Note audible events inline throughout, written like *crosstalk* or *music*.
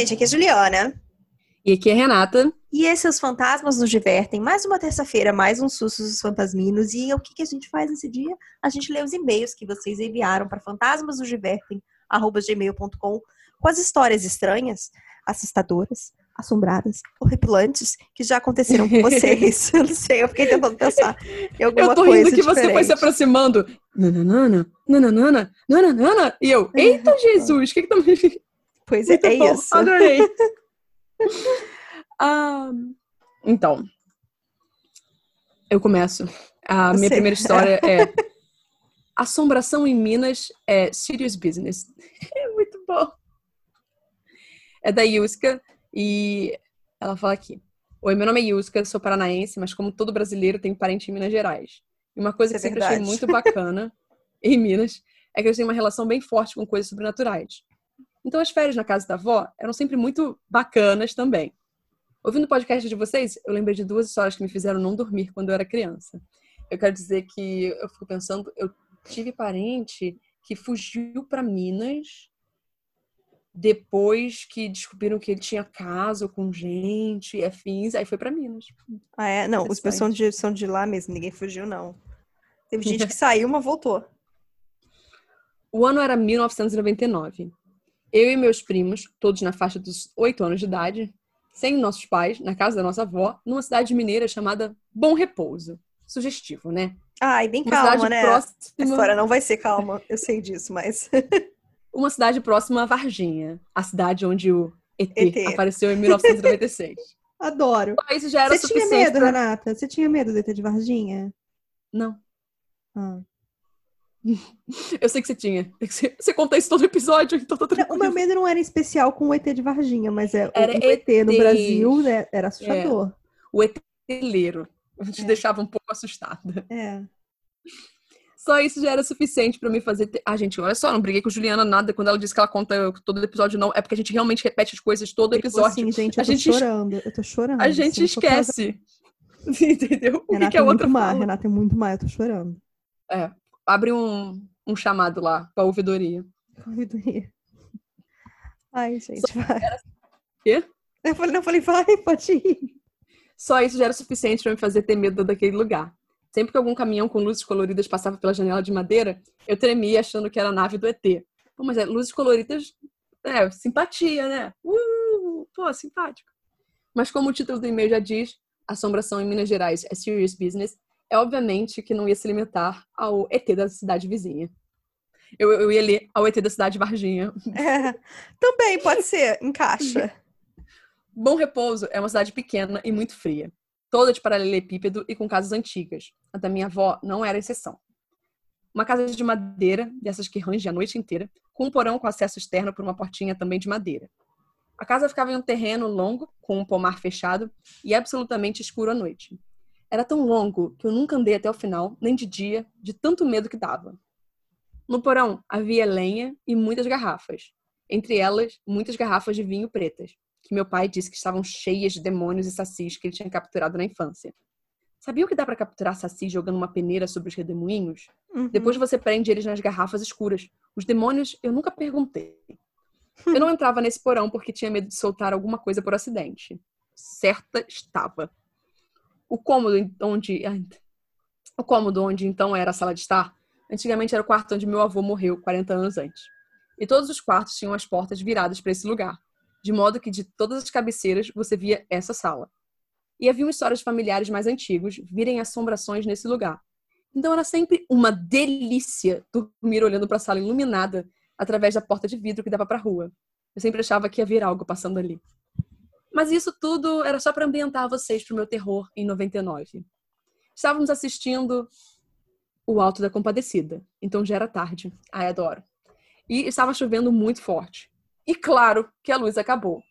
gente, aqui é a Juliana. E aqui é a Renata. E esses Os Fantasmas nos Divertem. Mais uma terça-feira, mais um susto dos fantasminos. E o que, que a gente faz nesse dia? A gente lê os e-mails que vocês enviaram para fantasmasnosdivertem.gmail.com com as histórias estranhas, assustadoras, assombradas, horripilantes que já aconteceram com vocês. *laughs* eu não sei, eu fiquei tentando pensar em alguma Eu tô coisa rindo que diferente. você foi se aproximando. Nananana, nananana, nananana. E eu, eita Jesus, o que que tá me... Pois é, Muito é bom, isso. Adorei. *laughs* Ah, então, eu começo. A minha primeira história *laughs* é Assombração em Minas é serious business. É muito bom. É da Yuska e ela fala aqui. Oi, meu nome é Yuska, sou paranaense, mas como todo brasileiro, tenho parente em Minas Gerais. E uma coisa Isso que é sempre achei verdade. muito bacana em Minas é que eles têm uma relação bem forte com coisas sobrenaturais. Então as férias na casa da avó eram sempre muito bacanas também. Ouvindo o podcast de vocês, eu lembrei de duas histórias que me fizeram não dormir quando eu era criança. Eu quero dizer que eu fico pensando, eu tive parente que fugiu para Minas depois que descobriram que ele tinha caso com gente e afins, aí foi para Minas. Ah, é? Não, os são de, são de lá mesmo, ninguém fugiu, não. Teve gente *laughs* que saiu, mas voltou. O ano era 1999. Eu e meus primos, todos na faixa dos 8 anos de idade, sem nossos pais, na casa da nossa avó, numa cidade mineira chamada Bom Repouso. Sugestivo, né? Ai, bem Uma calma, né? próxima, A história não vai ser calma, eu sei disso, mas. *laughs* uma cidade próxima a Varginha, a cidade onde o ET, ET. apareceu em 1996. *laughs* Adoro. Só Isso já era Você tinha medo, pra... Renata? Você tinha medo do ET de Varginha? Não, Ah. *laughs* eu sei que você tinha. Você, você conta isso todo episódio, então tá Não, o tranquilo. meu medo não era especial com o ET de Varginha, mas é, Era o ET no. Brasil né, era assustador. O ETleiro te É. deixava um pouco assustada. É. Só isso já era suficiente pra me fazer. ter- Ah, gente, olha só, não briguei com Juliana nada quando ela disse que ela conta todo episódio, não. É porque a gente realmente repete as coisas todo falou episódio. assim, gente, eu A tô gente- chorando. Eu tô chorando. a gente assim, esquece. *laughs* Entendeu? O que, Renata que a é muito outra má? Renata é muito má, eu tô chorando. É, abre um, um chamado lá pra ouvidoria. Corredoria. Ai, gente, vai. Quê? Eu falei, não, eu falei, vai, pode ir. Só isso já era suficiente pra me fazer ter medo daquele lugar. Sempre que algum caminhão com luzes coloridas passava pela janela de madeira, eu tremia achando que era a nave do ET. Pô, mas é, luzes coloridas, é, simpatia, né? Uh, pô, simpático. Mas como o título do e-mail já diz, assombração em Minas Gerais é serious business, é obviamente que não ia se limitar ao ET da cidade vizinha. Eu, eu ia ler ao ET da cidade de Varginha. É, também pode ser, encaixa. *laughs* Bom Repouso é uma cidade pequena e muito fria, toda de paralelepípedo e com casas antigas. A da minha avó não era exceção. Uma casa de madeira, dessas que range a noite inteira, com um porão com acesso externo por uma portinha também de madeira. A casa ficava em um terreno longo, com um pomar fechado e absolutamente escuro à noite. Era tão longo que eu nunca andei até o final, nem de dia, de tanto medo que dava. No porão havia lenha e muitas garrafas, entre elas muitas garrafas de vinho pretas que meu pai disse que estavam cheias de demônios e sacis que ele tinha capturado na infância. Sabia o que dá pra capturar sacis jogando uma peneira sobre os redemoinhos? Uhum. Depois você prende eles nas garrafas escuras. Os demônios eu nunca perguntei. *laughs* Eu não entrava nesse porão porque tinha medo de soltar alguma coisa por acidente. Certa estava. O cômodo onde o cômodo onde então era a sala de estar, antigamente era o quarto onde meu avô morreu 40 anos antes. E todos os quartos tinham as portas viradas para esse lugar de modo que de todas as cabeceiras você via essa sala. E havia histórias familiares mais antigos virem assombrações nesse lugar. Então era sempre uma delícia dormir olhando para a sala iluminada através da porta de vidro que dava para a rua. Eu sempre achava que ia vir algo passando ali. Mas isso tudo era só para ambientar vocês para o meu terror em 99. Estávamos assistindo O Alto da Compadecida, então já era tarde. Ai, adoro. E estava chovendo muito forte. E claro que a luz acabou.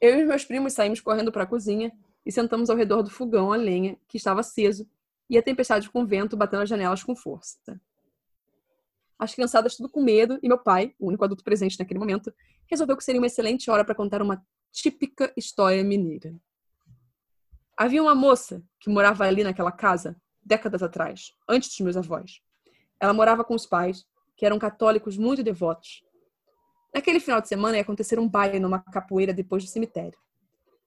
Eu e meus primos saímos correndo para a cozinha e sentamos ao redor do fogão a lenha que estava aceso e a tempestade com vento batendo as janelas com força. As criançadas tudo com medo e meu pai, o único adulto presente naquele momento, resolveu que seria uma excelente hora para contar uma típica história mineira. Havia uma moça que morava ali naquela casa décadas atrás, antes dos meus avós. Ela morava com os pais, que eram católicos muito devotos. Naquele final de semana ia acontecer um baile numa capoeira depois do cemitério.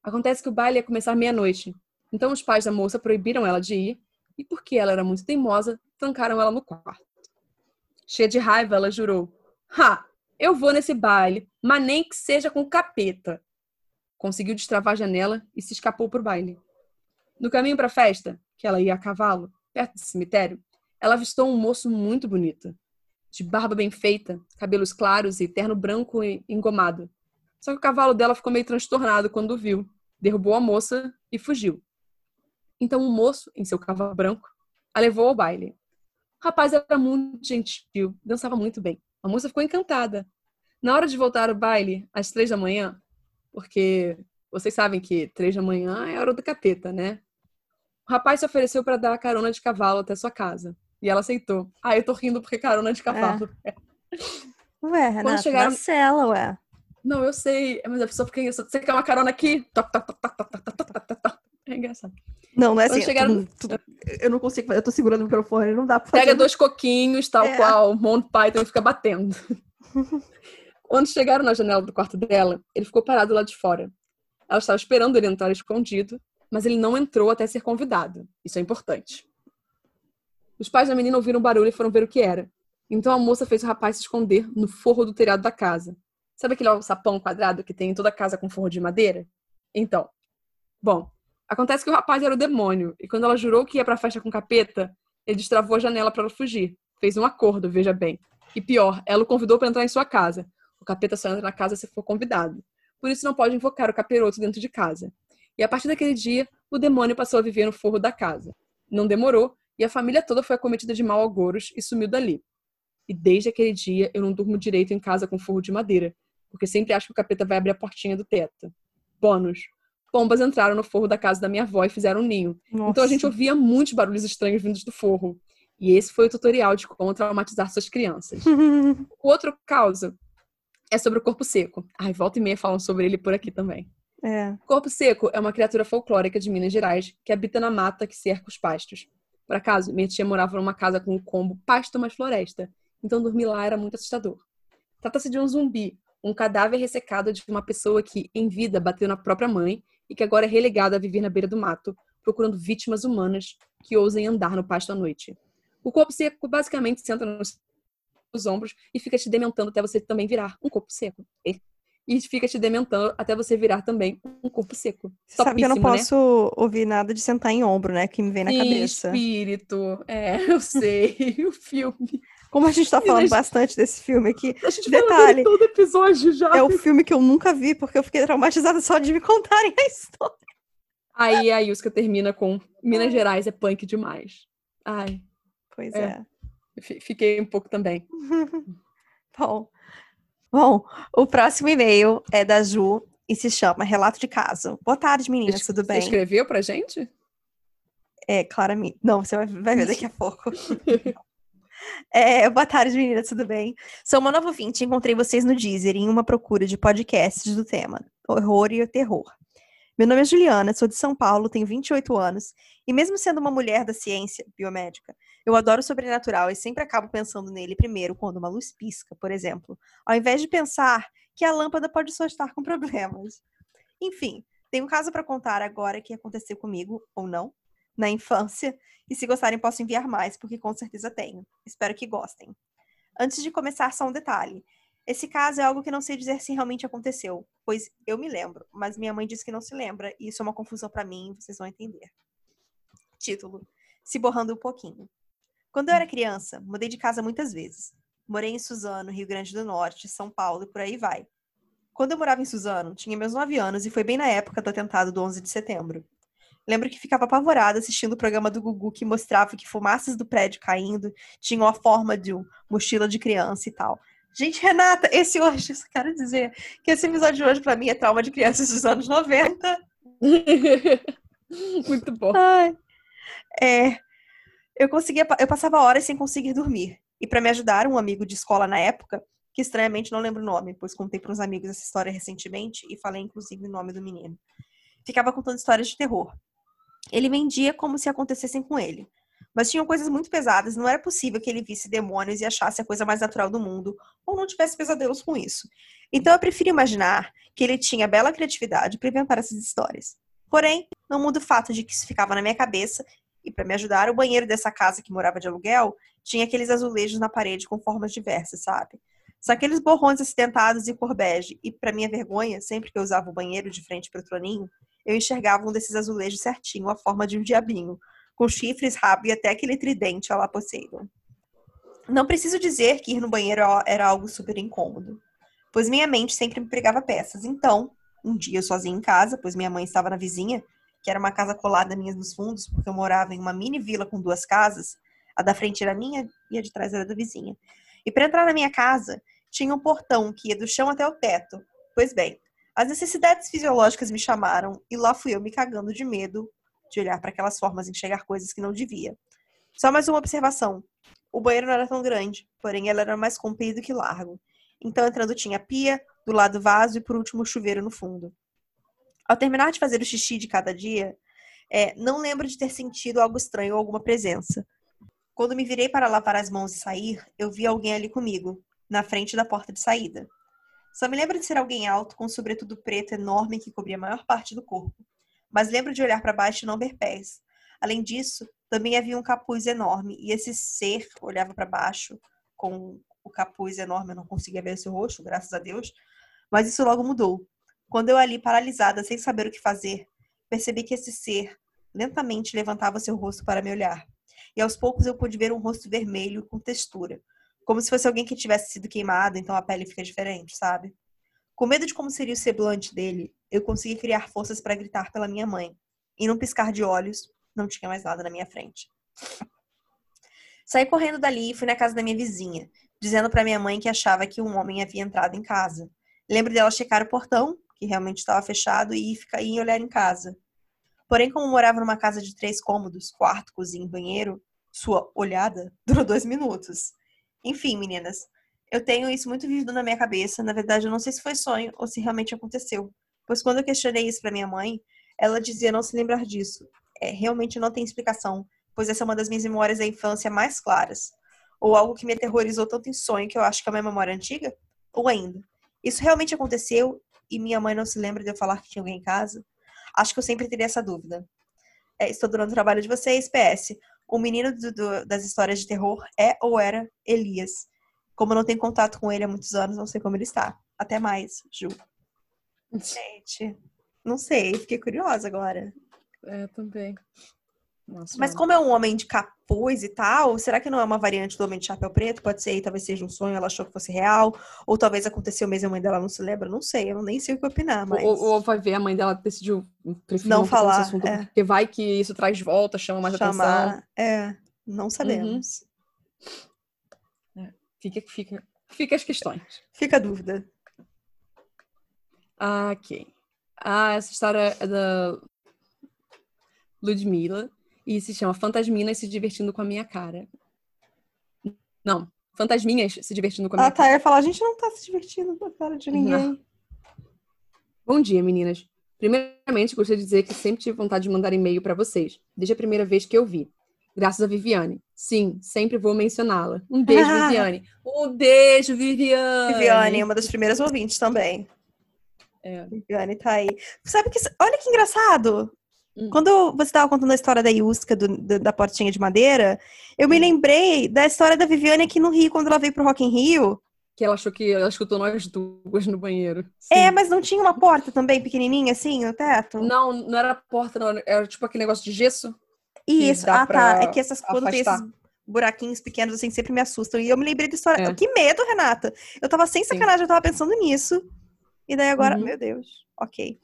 Acontece que o baile ia começar meia-noite. Então os pais da moça proibiram ela de ir e, porque ela era muito teimosa, trancaram ela no quarto. Cheia de raiva, ela jurou: Ha! Eu vou nesse baile, mas nem que seja com capeta. Conseguiu destravar a janela e se escapou para o baile. No caminho para a festa, que ela ia a cavalo, perto do cemitério, ela avistou um moço muito bonito, de barba bem feita, cabelos claros e terno branco e engomado. Só que o cavalo dela ficou meio transtornado quando o viu, derrubou a moça e fugiu. Então o moço, em seu cavalo branco, a levou ao baile. O rapaz era muito gentil, dançava muito bem. A moça ficou encantada. Na hora de voltar ao baile, às três da manhã, porque vocês sabem que três da manhã é hora do capeta, né? O rapaz se ofereceu para dar a carona de cavalo até sua casa. E ela aceitou. Ah, eu tô rindo porque carona de cavalo. *laughs* É. Ué, Renata, Quando chegaram... Marcela, ué. Não, eu sei, mas a pessoa fica Você quer uma carona aqui? É engraçado. Não, não é assim. Chegaram... Tu, tu, eu não consigo, eu tô segurando o microfone, não dá pra fazer. Pega dois coquinhos, tal é. qual, Monty Python e fica batendo. *laughs* Quando chegaram na janela do quarto dela, ele ficou parado lá de fora. Ela estava esperando ele entrar escondido, mas ele não entrou até ser convidado. Isso é importante. Os pais da menina ouviram o barulho e foram ver o que era. Então a moça fez o rapaz se esconder no forro do telhado da casa. Sabe aquele sapão quadrado que tem em toda casa com forro de madeira? Então. Bom, acontece que o rapaz era o demônio, e quando ela jurou que ia pra festa com capeta, ele destravou a janela para ela fugir. Fez um acordo, veja bem. E pior, ela o convidou para entrar em sua casa. O capeta só entra na casa se for convidado. Por isso não pode invocar o capiroto dentro de casa. E a partir daquele dia, o demônio passou a viver no forro da casa. Não demorou, e a família toda foi acometida de mau agoros e sumiu dali. E desde aquele dia eu não durmo direito em casa com forro de madeira, porque sempre acho que o capeta vai abrir a portinha do teto. Bônus. Pombas entraram no forro da casa da minha avó e fizeram um ninho. Nossa. Então a gente ouvia muitos barulhos estranhos vindos do forro. E esse foi o tutorial de como traumatizar suas crianças. *laughs* o outro caso é sobre o corpo seco. Ai, volta e meia falam sobre ele por aqui também. É. Corpo seco é uma criatura folclórica de Minas Gerais que habita na mata que cerca os pastos. Por acaso, minha tia morava numa casa com um combo pasto mais floresta, então dormir lá era muito assustador. Trata-se de um zumbi, um cadáver ressecado de uma pessoa que, em vida, bateu na própria mãe e que agora é relegada a viver na beira do mato, procurando vítimas humanas que ousem andar no pasto à noite. O corpo seco basicamente senta nos os ombros e fica te dementando até você também virar um corpo seco. E fica te dementando até você virar também um corpo seco. Você sabe que eu não né? posso né? ouvir nada de sentar em ombro, né? Que me vem na Sim, cabeça. Espírito. É, *laughs* eu sei. o filme. Como a gente tá falando gente... bastante desse filme aqui. A gente detalhe, todo episódio já. É o filme que eu nunca vi, porque eu fiquei traumatizada só de me contarem a história. Aí a Yuska termina com Minas Gerais é punk demais. Ai. Pois é. é. Fiquei um pouco também. *laughs* Bom. Bom, o próximo e-mail é da Ju e se chama Relato de Caso. Boa tarde, meninas, tudo bem? Você escreveu pra gente? É, claramente. Não, você vai, ver daqui a pouco. *laughs* é, boa tarde, meninas, tudo bem? Sou uma nova ouvinte encontrei vocês no Deezer em uma procura de podcasts do tema horror e terror. Meu nome é Juliana, sou de São Paulo, tenho 28 anos, e mesmo sendo uma mulher da ciência biomédica, eu adoro o sobrenatural e sempre acabo pensando nele primeiro quando uma luz pisca, por exemplo, ao invés de pensar que a lâmpada pode só estar com *laughs* problemas. Enfim, tenho um caso para contar agora que aconteceu comigo, ou não, na infância, e se gostarem posso enviar mais, porque com certeza tenho. Espero que gostem. Antes de começar, só um detalhe. Esse caso é algo que não sei dizer se realmente aconteceu, pois eu me lembro, mas minha mãe disse que não se lembra, e isso é uma confusão para mim, vocês vão entender. Título: Se borrando um pouquinho. Quando eu era criança, mudei de casa muitas vezes. Morei em Suzano, Rio Grande do Norte, São Paulo e por aí vai. Quando eu morava em Suzano, tinha meus 9 anos e foi bem na época do atentado do 11 de setembro. Lembro que ficava apavorada assistindo o programa do Gugu que mostrava que fumaças do prédio caindo tinham a forma de uma mochila de criança e tal. Gente, Renata, esse hoje, eu só quero dizer que esse episódio de hoje para mim é trauma de crianças dos anos 90. *laughs* Muito bom. Ai. É, eu conseguia, eu passava horas sem conseguir dormir. E para me ajudar, um amigo de escola na época, que estranhamente não lembro o nome, pois contei para uns amigos essa história recentemente e falei inclusive o nome do menino. Ficava contando histórias de terror. Ele vendia como se acontecessem com ele. Mas tinham coisas muito pesadas, não era possível que ele visse demônios e achasse a coisa mais natural do mundo, ou não tivesse pesadelos com isso. Então eu prefiro imaginar que ele tinha bela criatividade para inventar essas histórias. Porém, não muda o fato de que isso ficava na minha cabeça, e para me ajudar, o banheiro dessa casa que morava de aluguel tinha aqueles azulejos na parede com formas diversas, sabe? Só aqueles borrões acidentados em cor bege, e para minha vergonha, sempre que eu usava o banheiro de frente para o troninho, eu enxergava um desses azulejos certinho, a forma de um diabinho, com chifres, rabo e até aquele tridente lá Poseidon. Não preciso dizer que ir no banheiro era algo super incômodo, pois minha mente sempre me pregava peças. Então, um dia sozinha em casa, pois minha mãe estava na vizinha, que era uma casa colada minha nos fundos, porque eu morava em uma mini vila com duas casas, a da frente era minha e a de trás era da vizinha. E para entrar na minha casa, tinha um portão que ia do chão até o teto. Pois bem, as necessidades fisiológicas me chamaram e lá fui eu me cagando de medo de olhar para aquelas formas e enxergar coisas que não devia. Só mais uma observação. O banheiro não era tão grande, porém ele era mais comprido que largo. Então, entrando tinha pia, do lado vaso e por último chuveiro no fundo. Ao terminar de fazer o xixi de cada dia, é, não lembro de ter sentido algo estranho ou alguma presença. Quando me virei para lavar as mãos e sair, eu vi alguém ali comigo, na frente da porta de saída. Só me lembro de ser alguém alto, com um sobretudo preto enorme que cobria a maior parte do corpo. Mas lembro de olhar para baixo e não ver pés. Além disso, também havia um capuz enorme, e esse ser olhava para baixo com o capuz enorme, eu não conseguia ver seu rosto, graças a Deus. Mas isso logo mudou. Quando eu ali paralisada, sem saber o que fazer, percebi que esse ser lentamente levantava seu rosto para me olhar e aos poucos eu pude ver um rosto vermelho com textura, como se fosse alguém que tivesse sido queimado, então a pele fica diferente, sabe? Com medo de como seria o semblante dele, eu consegui criar forças para gritar pela minha mãe. E num piscar de olhos, não tinha mais nada na minha frente. Saí correndo dali e fui na casa da minha vizinha, dizendo para minha mãe que achava que um homem havia entrado em casa. Lembro dela checar o portão, que realmente estava fechado, e ficar, e olhar em casa. Porém, como morava numa casa de três cômodos, quarto, cozinha e banheiro, sua olhada *laughs* durou dois minutos. Enfim, meninas, eu tenho isso muito vivido na minha cabeça. Na verdade, eu não sei se foi sonho ou se realmente aconteceu. Pois quando eu questionei isso para minha mãe, ela dizia não se lembrar disso. É, realmente não tem explicação, pois essa é uma das minhas memórias da infância mais claras. Ou algo que me aterrorizou tanto em sonho que eu acho que é uma memória antiga? Ou ainda, isso realmente aconteceu e minha mãe não se lembra de eu falar que tinha alguém em casa? Acho que eu sempre teria essa dúvida. É, estou durando o trabalho de vocês. PS. O menino do, do, das histórias de terror é ou era Elias. Como eu não tenho contato com ele há muitos anos, não sei como ele está. Até mais, Ju. *laughs* Gente, não sei, fiquei curiosa agora. É, também. Nossa, Mas como é um homem de capuz e tal, será que não é uma variante do homem de chapéu preto? Pode ser, talvez seja um sonho, ela achou que fosse real, ou talvez aconteceu mesmo, a mãe dela não se lembra, não sei, eu nem sei o que opinar, mas... Ou, ou vai ver, a mãe dela decidiu não, não falar, assunto, é. porque vai que isso traz volta, chama mais Chamar, atenção. É, não sabemos. Uhum. É, fica, fica, fica as questões. Fica a dúvida. Ah, ok. Ah, essa história é da Ludmilla e se chama Fantasminas se divertindo com a minha cara. Não, Fantasminhas se divertindo com a minha ah, tá, cara. Ah, tá, eu ia falar, a gente não tá se divertindo com a cara de ninguém. Não. Bom dia, meninas. Primeiramente, gostaria de dizer que sempre tive vontade de mandar e-mail para vocês, desde a primeira vez que eu vi. Graças a Viviane. Sim, sempre vou mencioná-la. Um beijo, *laughs* Viviane. Um beijo, Viviane. Viviane, uma das primeiras ouvintes também. É. Viviane tá aí. Sabe que. Olha que engraçado. Hum. Quando você estava contando a história da Yuska, do, do, da portinha de madeira, eu me hum. lembrei da história da Viviane aqui no Rio, quando ela veio pro Rock in Rio. Que ela achou que ela escutou nós duas no banheiro. Sim. É, mas não tinha uma porta também, pequenininha, assim, no teto? Não, não era porta, não. Era tipo aquele negócio de gesso. Isso, ah tá. É que essas, quando tem esses buraquinhos pequenos, assim, sempre me assustam. E eu me lembrei da história. É. Que medo, Renata! Eu tava sem sacanagem, Sim. eu tava pensando nisso. E daí agora, uhum. meu Deus, ok.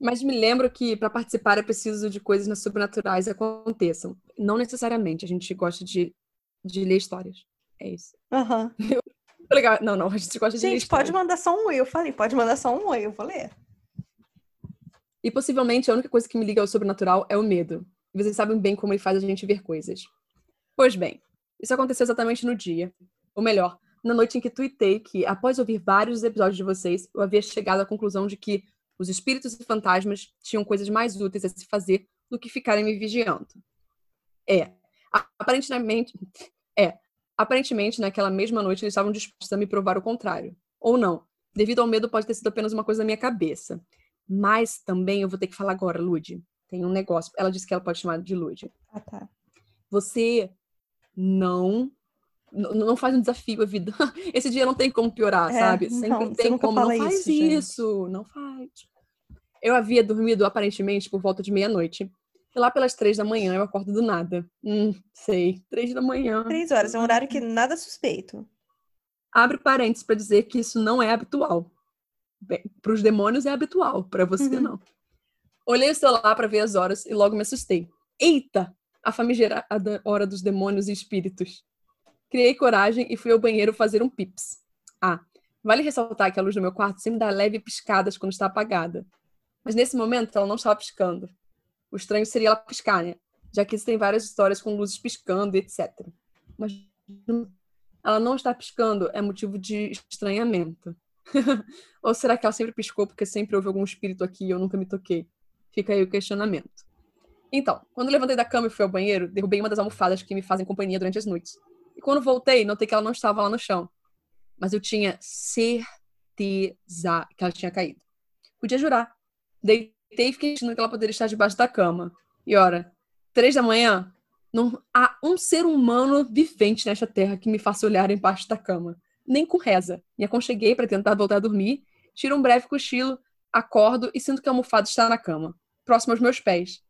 Mas me lembro que para participar é preciso de coisas sobrenaturais aconteçam. Não necessariamente. A gente gosta de, de ler histórias. É isso. Aham. *laughs* Uhum. Legal. Não, não, a gente gosta de gente, ler Gente, pode mandar só um oi. Eu falei, pode mandar só um oi, eu vou ler. E possivelmente a única coisa que me liga ao sobrenatural é o medo. E vocês sabem bem como ele faz a gente ver coisas. Pois bem, isso aconteceu exatamente no dia. Ou melhor, na noite em que tuitei que, após ouvir vários episódios de vocês, eu havia chegado à conclusão de que os espíritos e fantasmas tinham coisas mais úteis a se fazer do que ficarem me vigiando. É, Aparentemente, é. Aparentemente, naquela mesma noite, eles estavam dispostos a me provar o contrário. Ou não. Devido ao medo, pode ter sido apenas uma coisa da minha cabeça. Mas também eu vou ter que falar agora, Lud. Tem um negócio. Ela disse que ela pode chamar de Lud. Ah, tá. Você não não faz um desafio a vida. *laughs* Esse dia não tem como piorar, É, sabe? Sempre não, tem como. Não faz isso, isso, não faz. Eu havia dormido aparentemente por volta de meia-noite. E lá pelas três da manhã eu acordo do nada. Hum, sei. Três da manhã. Três horas, é um horário que nada suspeito. Abre parênteses para dizer que isso não é habitual. Para os demônios é habitual, para você Uhum. não. Olhei o celular para ver as horas e logo me assustei. Eita! A famigerada hora dos demônios e espíritos. Criei coragem e fui ao banheiro fazer um pips. Ah, vale ressaltar que a luz do meu quarto sempre dá leve piscadas quando está apagada. Mas nesse momento ela não estava piscando. O estranho seria ela piscar, né? Já que existem várias histórias com luzes piscando etc. Mas ela não está piscando é motivo de estranhamento. *laughs* Ou será que ela sempre piscou porque sempre houve algum espírito aqui e eu nunca me toquei? Fica aí o questionamento. Então, quando levantei da cama e fui ao banheiro, derrubei uma das almofadas que me fazem companhia durante as noites. Quando voltei, notei que ela não estava lá no chão. Mas eu tinha certeza que ela tinha caído. Podia jurar. Deitei e fiquei achando que ela poderia estar debaixo da cama. E ora, três da manhã, não há um ser humano vivente nesta terra que me faça olhar embaixo da cama. Nem com reza. Me aconcheguei para tentar voltar a dormir, tiro um breve cochilo, acordo e sinto que a almofada está na cama, próximo aos meus pés.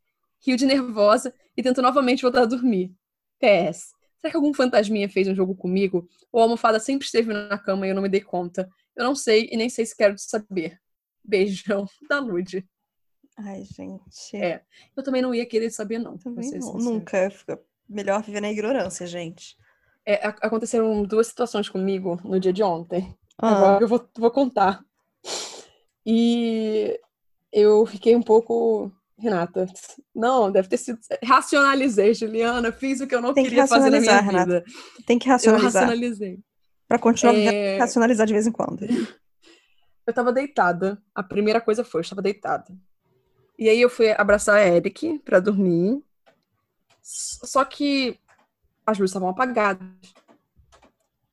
Rio de nervosa e tento novamente voltar a dormir. PS. Será que algum fantasminha fez um jogo comigo? Ou a almofada sempre esteve na cama e eu não me dei conta? Eu não sei e nem sei se quero saber. Beijão *laughs* da Lud. Ai, gente. É, Eu também não ia querer saber, não. Também não- nunca. Fica melhor viver na ignorância, gente. É, aconteceram duas situações comigo no dia de ontem. Ah, Agora eu vou, vou contar. E eu fiquei um pouco. Renata, não, deve ter sido. Racionalizei, Juliana. Fiz o que eu não Tem que queria fazer na minha racionalizar, vida. tem que Eu racionalizar. racionalizei. Pra continuar É, que racionalizar de vez em quando. *laughs* eu tava deitada. A primeira coisa foi, eu estava deitada. E aí eu fui abraçar a Eric pra dormir. Só que as luzes estavam apagadas.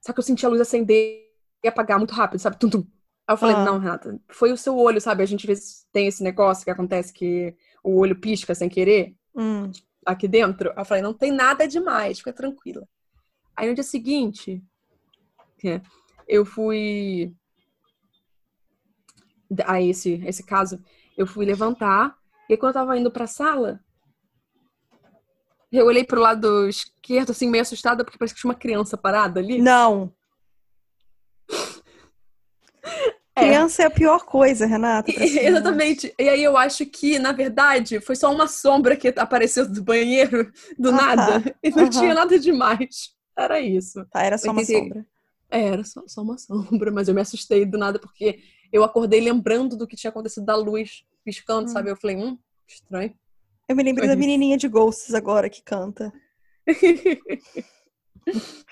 Só que eu senti a luz acender e apagar muito rápido, sabe? Tum, tum. Aí eu falei, Ah. não, Renata, foi o seu olho, sabe? A gente às vezes tem esse negócio que acontece que o olho pisca sem querer Hum, aqui dentro. Aí eu falei, não tem nada demais, fica tranquila. Aí no dia seguinte, é, eu fui. A esse, esse caso, eu fui levantar, e aí quando eu tava indo pra sala, eu olhei pro lado esquerdo, assim, meio assustada, porque parece que tinha uma criança parada ali. Não. É. Criança é a pior coisa, Renata. *laughs* Exatamente. E aí eu acho que, na verdade, foi só uma sombra que apareceu do banheiro do Aham, nada. *laughs* E não aham. tinha nada demais. Era isso. Tá, era só uma tentei- sombra. É, era só, só uma *laughs* sombra, mas eu me assustei do nada porque eu acordei lembrando do que tinha acontecido da luz piscando, Hum. sabe? Eu falei, hum, estranho. Eu me lembrei da menininha de Ghosts agora que canta. *laughs*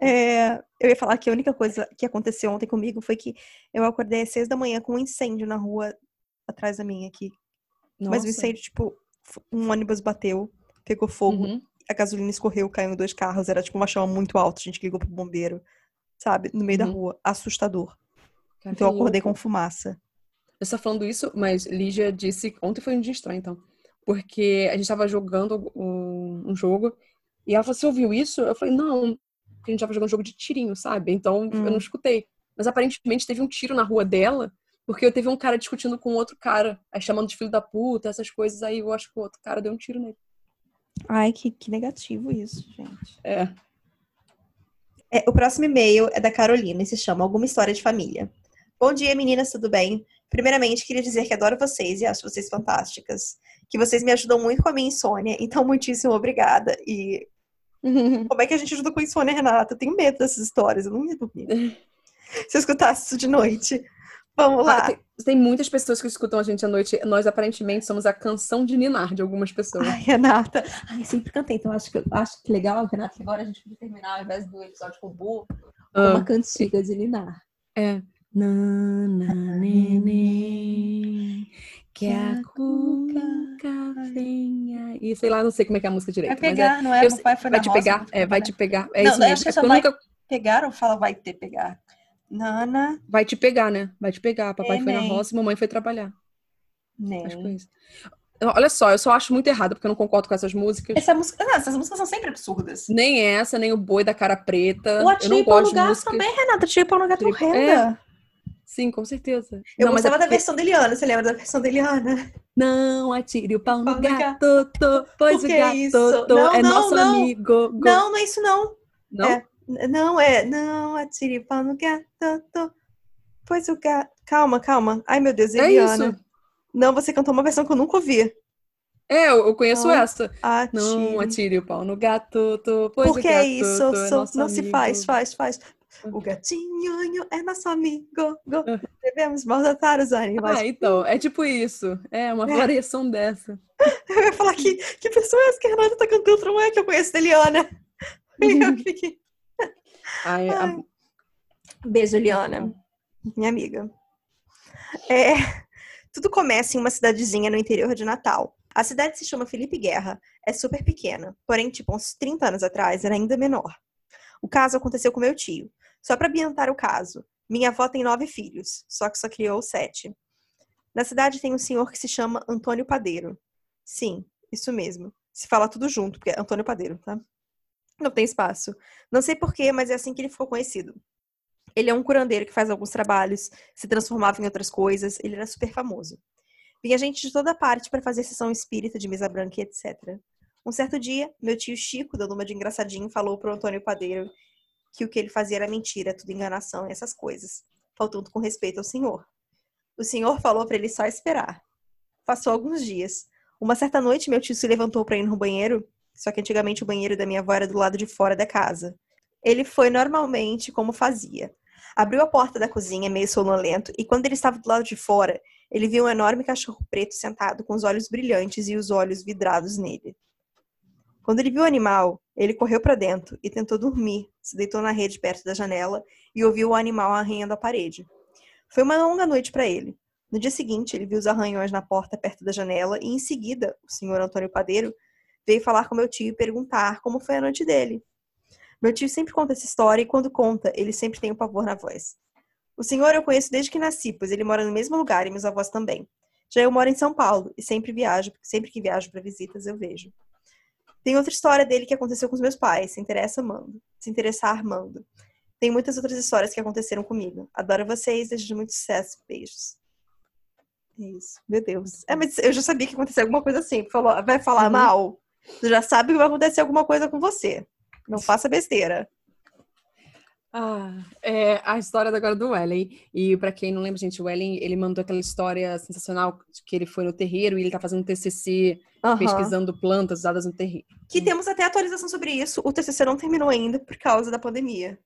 É, eu ia falar que a única coisa que aconteceu ontem comigo foi que eu acordei às seis da manhã com um incêndio na rua atrás da minha aqui. Mas o Nossa. incêndio, tipo, um ônibus bateu, pegou fogo, Uhum. a gasolina escorreu, caiu em dois carros, era tipo uma chama muito alta, a gente ligou pro bombeiro, sabe? No meio da Uhum. rua. Assustador. Cara, Então eu acordei com fumaça. Você tá falando isso, mas Lígia disse. Ontem foi um dia estranho, então. Porque a gente tava jogando um, um jogo e ela falou: Você ouviu isso? Eu falei: Não, porque a gente tava jogando um jogo de tirinho, sabe? Então eu Hum. não escutei. Mas aparentemente teve um tiro na rua dela, porque eu teve um cara discutindo com outro cara, aí chamando de filho da puta, essas coisas. Aí eu acho que o outro cara deu um tiro nele. Ai, que, que negativo isso, gente. É. É, o próximo e-mail é da Carolina e se chama Alguma História de Família. Bom dia, meninas, tudo bem? Primeiramente, queria dizer que adoro vocês e acho vocês fantásticas. Que vocês me ajudam muito com a minha insônia, então muitíssimo obrigada. E *laughs* como é que a gente ajuda com insônia, Renata? Eu tenho medo dessas histórias, eu não ia dormir. *laughs* Se eu escutasse isso de noite. Vamos lá. Ah, tem, tem muitas pessoas que escutam a gente à noite. Nós aparentemente somos a canção de ninar de algumas pessoas. Ai, Renata. Ai, eu sempre cantei, então acho que, acho que legal, Renata, que agora a gente podia terminar, ao invés do episódio com o Bu, Ah. uma cantiga de Ninar. É. Nana, neném, que a cuca venha e sei lá, não sei como é que é a música direito. Vai pegar, é, não é? Eu, pai foi vai na te roça, pegar, é, vai te pegar. É não, isso não, mesmo. acho que É vai nunca... pegar ou fala vai ter pegar? Nana. Vai te pegar, né? Vai te pegar. Papai É, foi na roça e mamãe foi trabalhar. Nem. Acho que foi isso. Olha só, eu só acho muito errado, porque eu não concordo com essas músicas. Essa música, não, essas músicas são sempre absurdas. Nem essa, nem o boi da cara preta. O eu Atire não Pau gosto no de Gato músicas. também, Renata. Atire e Pau no Gato Atire- horrenda. Sim, com certeza. Eu não, mas é gostava da porque- versão da Eliana. Você lembra da versão da Eliana? Não atire o pau no gato, tô, pois O é gato isso? tô, Não, é não, nosso não. amigo. go- Não, não é isso não. Não? É. Não, é. Não, atire o pau no gato. tô, Pois o gato. Calma, calma. Ai, meu Deus, É Eliana. isso. Não, você cantou uma versão que eu nunca ouvi. É, eu, eu conheço Não. essa. Atire. Não atire o pau no gato, tô, pois Porque o gato é isso, tô, é não se amigo. faz, faz, faz. O gatinho é nosso amigo. Go. Ah. Devemos maltratar os animais. Ah, então, é tipo isso. É uma É. variação dessa. *laughs* Eu ia falar que, que pessoa é essa que a Renata tá cantando? Não é que eu conheço da Eliana. *laughs* Eu fiquei... Ai, a- Ai. Beijo, Eliana. Minha amiga. É, tudo começa em uma cidadezinha no interior de Natal. A cidade se chama Felipe Guerra. É super pequena, porém, tipo, uns 30 anos atrás era ainda menor. O caso aconteceu com meu tio. Só para ambientar o caso, minha avó tem nove filhos, só que só criou sete. Na cidade tem um senhor que se chama Antônio Padeiro. Sim, isso mesmo. Se fala tudo junto, porque é Antônio Padeiro, tá? Não tem espaço. Não sei porquê, mas é assim que ele ficou conhecido. Ele é um curandeiro que faz alguns trabalhos, se transformava em outras coisas, ele era super famoso. Vinha gente de toda parte para fazer sessão espírita de mesa branca e etc. Um certo dia, meu tio Chico, dando uma de engraçadinho, falou pro Antônio Padeiro que o que ele fazia era mentira, tudo enganação e essas coisas, faltando com respeito ao senhor. O senhor falou para ele só esperar. Passou alguns dias. Uma certa noite, meu tio se levantou para ir no banheiro, só que antigamente o banheiro da minha avó era do lado de fora da casa. Ele foi normalmente como fazia. Abriu a porta da cozinha, meio sonolento, e quando ele estava do lado de fora, ele viu um enorme cachorro preto sentado com os olhos brilhantes e os olhos vidrados nele. Quando ele viu o animal, ele correu para dentro e tentou dormir, se deitou na rede perto da janela e ouviu o animal arranhando a parede. Foi uma longa noite para ele. No dia seguinte, ele viu os arranhões na porta perto da janela e, em seguida, o senhor Antônio Padeiro veio falar com meu tio e perguntar como foi a noite dele. Meu tio sempre conta essa história e, quando conta, ele sempre tem um pavor na voz. O senhor eu conheço desde que nasci, pois ele mora no mesmo lugar e meus avós também. Já eu moro em São Paulo e sempre viajo, sempre que viajo para visitas eu vejo. Tem outra história dele que aconteceu com os meus pais. Se interessa, mando. Se interessar, mando. Tem muitas outras histórias que aconteceram comigo. Adoro vocês, desejo muito sucesso. Beijos. É isso. Meu Deus. É, mas eu já sabia que ia acontecer alguma coisa assim. Falou, vai falar Uhum. mal? Tu já sabe que vai acontecer alguma coisa com você. Não faça besteira. Ah, é a história agora do Ellen. E pra quem não lembra, gente, o Ellen, ele mandou aquela história sensacional de que ele foi no terreiro e ele tá fazendo TCC, Aham. pesquisando plantas usadas no terreiro. Que temos até atualização sobre isso. O TCC não terminou ainda por causa da pandemia.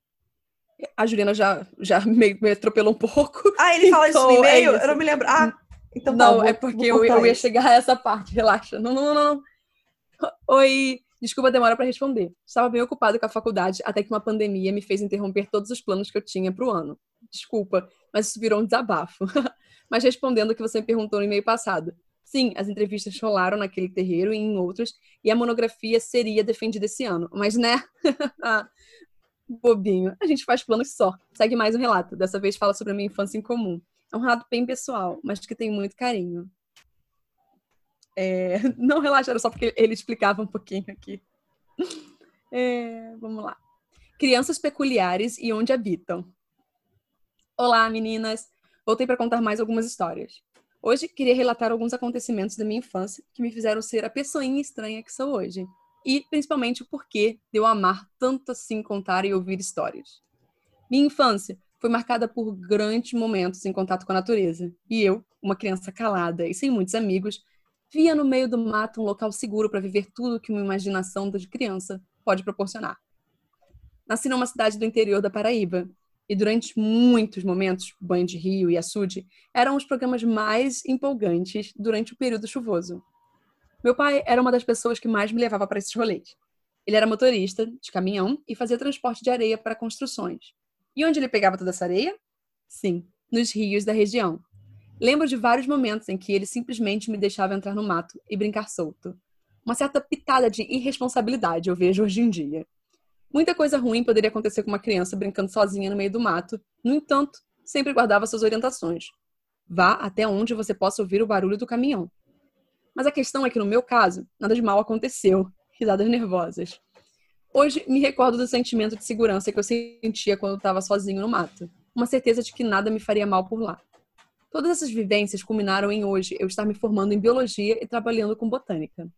A Juliana já, já meio me atropelou um pouco. *laughs* Ah, ele fala isso no Então, é e-mail? isso. eu não me lembro. Ah, então tá, não, vou- é porque eu, eu ia chegar a essa parte, *laughs* relaxa. Não, não, não, não. Oi, desculpa a demora para responder. Estava bem ocupado com a faculdade até que uma pandemia me fez interromper todos os planos que eu tinha para o ano. Desculpa, mas isso virou um desabafo. *laughs* mas respondendo o que você me perguntou no e-mail passado. Sim, as entrevistas rolaram naquele terreiro e em outros, e a monografia seria defendida esse ano. Mas, né? *laughs* Ah, Bobinho. A gente faz planos só. Segue mais um relato. Dessa vez fala sobre a minha infância em comum. É um relato bem pessoal, mas que tem muito carinho. É, *laughs* não relaxa, era só porque ele explicava um pouquinho aqui. É, vamos lá. Crianças peculiares e onde habitam. Olá, meninas! Voltei para contar mais algumas histórias. Hoje queria relatar alguns acontecimentos da minha infância que me fizeram ser a pessoinha estranha que sou hoje. E, principalmente, o porquê de eu amar tanto assim contar e ouvir histórias. Minha infância foi marcada por grandes momentos em contato com a natureza. E eu, uma criança calada e sem muitos amigos, via no meio do mato um local seguro para viver tudo que uma imaginação de criança pode proporcionar. Nasci numa cidade do interior da Paraíba, e durante muitos momentos, Banho de Rio e Açude eram os programas mais empolgantes durante o período chuvoso. Meu pai era uma das pessoas que mais me levava para esses rolês. Ele era motorista de caminhão e fazia transporte de areia para construções. E onde ele pegava toda essa areia? Sim, nos rios da região. Lembro de vários momentos em que ele simplesmente me deixava entrar no mato e brincar solto. Uma certa pitada de irresponsabilidade eu vejo hoje em dia. Muita coisa ruim poderia acontecer com uma criança brincando sozinha no meio do mato, no entanto, sempre guardava suas orientações. Vá até onde você possa ouvir o barulho do caminhão. Mas a questão é que, no meu caso, nada de mal aconteceu. Risadas nervosas. Hoje, me recordo do sentimento de segurança que eu sentia quando estava sozinho no mato. Uma certeza de que nada me faria mal por lá. Todas essas vivências culminaram em hoje eu estar me formando em biologia e trabalhando com botânica.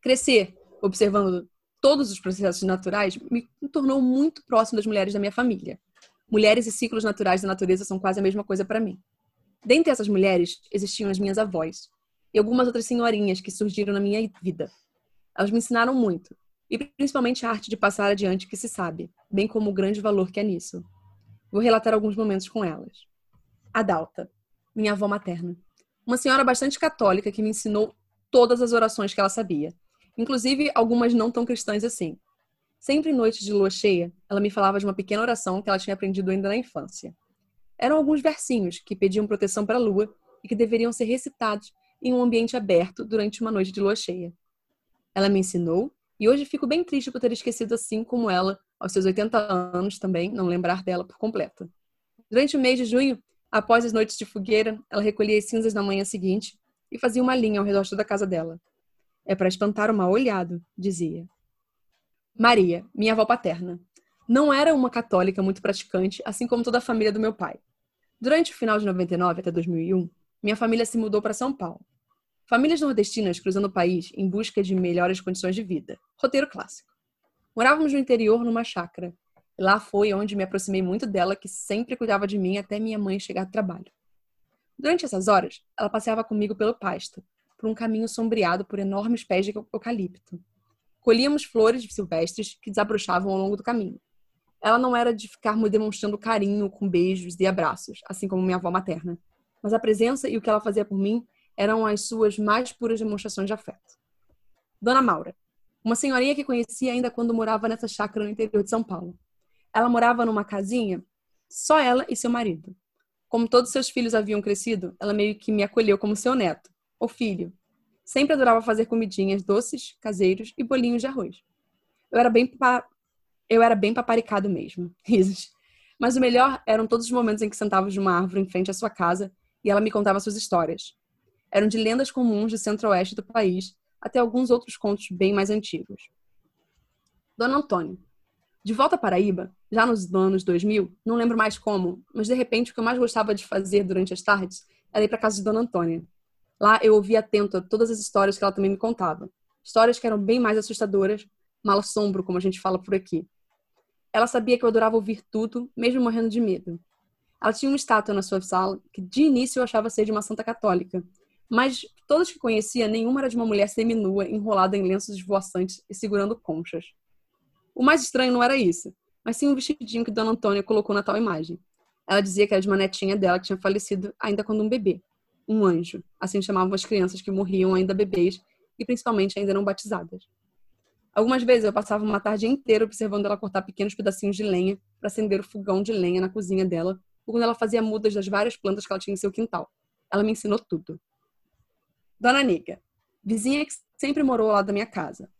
Crescer, observando todos os processos naturais, me tornou muito próximo das mulheres da minha família. Mulheres e ciclos naturais da natureza são quase a mesma coisa para mim. Dentre essas mulheres, existiam as minhas avós e algumas outras senhorinhas que surgiram na minha vida. Elas me ensinaram muito, e principalmente a arte de passar adiante que se sabe, bem como o grande valor que é nisso. Vou relatar alguns momentos com elas. Adalta, minha avó materna. Uma senhora bastante católica que me ensinou todas as orações que ela sabia, inclusive algumas não tão cristãs assim. Sempre em noites de lua cheia, ela me falava de uma pequena oração que ela tinha aprendido ainda na infância. Eram alguns versinhos que pediam proteção para a lua e que deveriam ser recitados em um ambiente aberto durante uma noite de lua cheia. Ela me ensinou e hoje fico bem triste por ter esquecido assim como ela, aos seus 80 anos também, não lembrar dela por completo. Durante o mês de junho, após as noites de fogueira, ela recolhia as cinzas na manhã seguinte e fazia uma linha ao redor da casa dela. É para espantar o mal olhado, dizia. Maria, minha avó paterna. Não era uma católica muito praticante, assim como toda a família do meu pai. Durante o final de 99 até 2001, minha família se mudou para São Paulo. Famílias nordestinas cruzando o país em busca de melhores condições de vida. Roteiro clássico. Morávamos no interior numa chácara. Lá foi onde me aproximei muito dela, que sempre cuidava de mim até minha mãe chegar do trabalho. Durante essas horas, ela passeava comigo pelo pasto, por um caminho sombreado por enormes pés de eucalipto. Colhíamos flores silvestres que desabrochavam ao longo do caminho. Ela não era de ficar me demonstrando carinho com beijos e abraços, assim como minha avó materna mas a presença e o que ela fazia por mim eram as suas mais puras demonstrações de afeto. Dona Maura, uma senhorinha que conheci ainda quando morava nessa chácara no interior de São Paulo. Ela morava numa casinha, só ela e seu marido. Como todos seus filhos haviam crescido, ela meio que me acolheu como seu neto, ou filho. Sempre adorava fazer comidinhas doces, caseiros e bolinhos de arroz. Eu era bem pa... eu era bem paparicado mesmo. *laughs* Risos. Mas o melhor eram todos os momentos em que sentávamos numa árvore em frente à sua casa e ela me contava suas histórias. Eram de lendas comuns do centro-oeste do país até alguns outros contos bem mais antigos. Dona Antônia. De volta à Paraíba, já nos anos 2000, não lembro mais como, mas de repente o que eu mais gostava de fazer durante as tardes era ir para casa de Dona Antônia. Lá eu ouvia atento a todas as histórias que ela também me contava. Histórias que eram bem mais assustadoras, mal assombro, como a gente fala por aqui. Ela sabia que eu adorava ouvir tudo, mesmo morrendo de medo. Ela tinha uma estátua na sua sala que de início eu achava ser de uma santa católica, mas todas que conhecia, nenhuma era de uma mulher seminua, enrolada em lenços esvoaçantes e segurando conchas. O mais estranho não era isso, mas sim um vestidinho que Dona Antônia colocou na tal imagem. Ela dizia que era de uma netinha dela que tinha falecido ainda quando um bebê. Um anjo, assim chamavam as crianças que morriam ainda bebês e principalmente ainda não batizadas. Algumas vezes eu passava uma tarde inteira observando ela cortar pequenos pedacinhos de lenha para acender o fogão de lenha na cozinha dela quando ela fazia mudas das várias plantas que ela tinha em seu quintal. Ela me ensinou tudo. Dona Negra, vizinha que sempre morou lado da minha casa.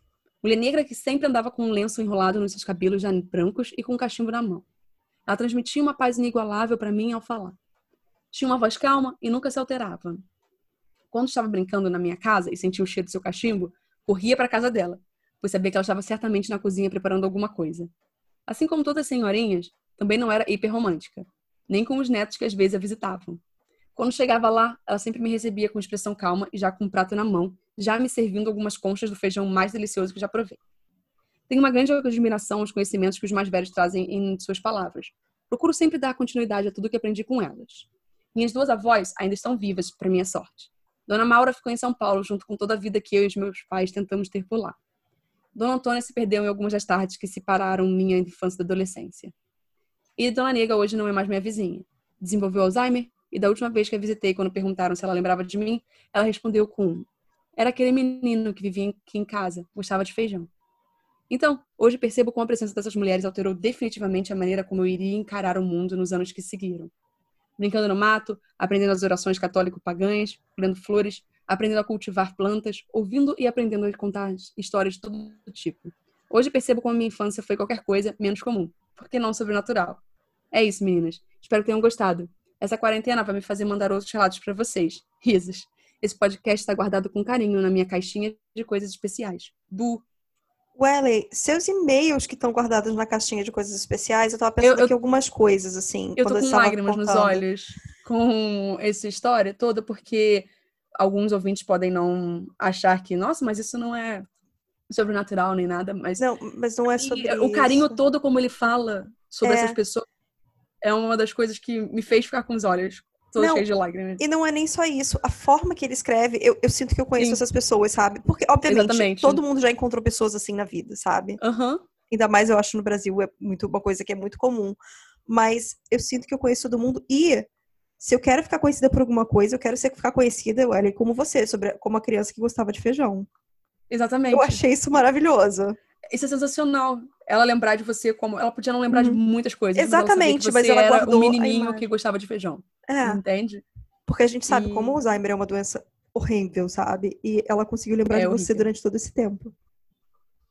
Mulher negra que sempre andava com um lenço enrolado nos seus cabelos já brancos e com um cachimbo na mão. Ela transmitia uma paz inigualável para mim ao falar. Tinha uma voz calma e nunca se alterava. Quando estava brincando na minha casa e sentia o cheiro do seu cachimbo, corria para a casa dela, pois sabia que ela estava certamente na cozinha preparando alguma coisa. Assim como todas as senhorinhas, também não era hiper romântica nem com os netos que às vezes a visitavam. Quando chegava lá, ela sempre me recebia com expressão calma e já com um prato na mão, já me servindo algumas conchas do feijão mais delicioso que já provei. Tenho uma grande admiração aos conhecimentos que os mais velhos trazem em suas palavras. Procuro sempre dar continuidade a tudo que aprendi com elas. Minhas duas avós ainda estão vivas, para minha sorte. Dona Maura ficou em São Paulo, junto com toda a vida que eu e os meus pais tentamos ter por lá. Dona Antônia se perdeu em algumas das tardes que separaram minha infância e adolescência. E Dona Nega hoje não é mais minha vizinha. Desenvolveu Alzheimer e da última vez que a visitei, quando perguntaram se ela lembrava de mim, ela respondeu com: Era aquele menino que vivia aqui em casa, gostava de feijão. Então, hoje percebo como a presença dessas mulheres alterou definitivamente a maneira como eu iria encarar o mundo nos anos que seguiram. Brincando no mato, aprendendo as orações católico-pagãs, olhando flores, aprendendo a cultivar plantas, ouvindo e aprendendo a contar histórias de todo tipo. Hoje percebo como minha infância foi qualquer coisa menos comum, porque não sobrenatural. É isso, meninas. Espero que tenham gostado. Essa quarentena vai me fazer mandar outros relatos para vocês. Risos. Esse podcast está guardado com carinho na minha caixinha de coisas especiais. Bu. Welly, seus e-mails que estão guardados na caixinha de coisas especiais, eu tava pensando Eu- eu- aqui algumas coisas, assim. Eu tô com estava lágrimas nos contando. olhos com essa história toda, porque alguns ouvintes podem não achar que, nossa, mas isso não é sobrenatural nem nada, mas Não, mas não é sobre o carinho isso. todo como ele fala sobre É. essas pessoas é uma das coisas que me fez ficar com os olhos todos Não, cheios de lágrimas. E não é nem só isso. A forma que ele escreve, eu, eu sinto que eu conheço Sim. essas pessoas, sabe? Porque, obviamente, Exatamente. todo mundo já encontrou pessoas assim na vida, sabe? Aham. Ainda mais eu acho no Brasil é muito uma coisa que é muito comum. Mas eu sinto que eu conheço todo mundo e se eu quero ficar conhecida por alguma coisa, eu quero ser, ficar conhecida, olha, como você, sobre como a criança que gostava de feijão. Exatamente. Eu achei isso maravilhoso. Isso é sensacional. Ela lembrar de você como. Ela podia não lembrar de Uhum. muitas coisas. mas ela Exatamente, mas você ela era um menininho que gostava de feijão. É, Entende? porque a gente sabe E- como o Alzheimer é uma doença horrível, sabe? E ela conseguiu lembrar É de você horrível. durante todo esse tempo.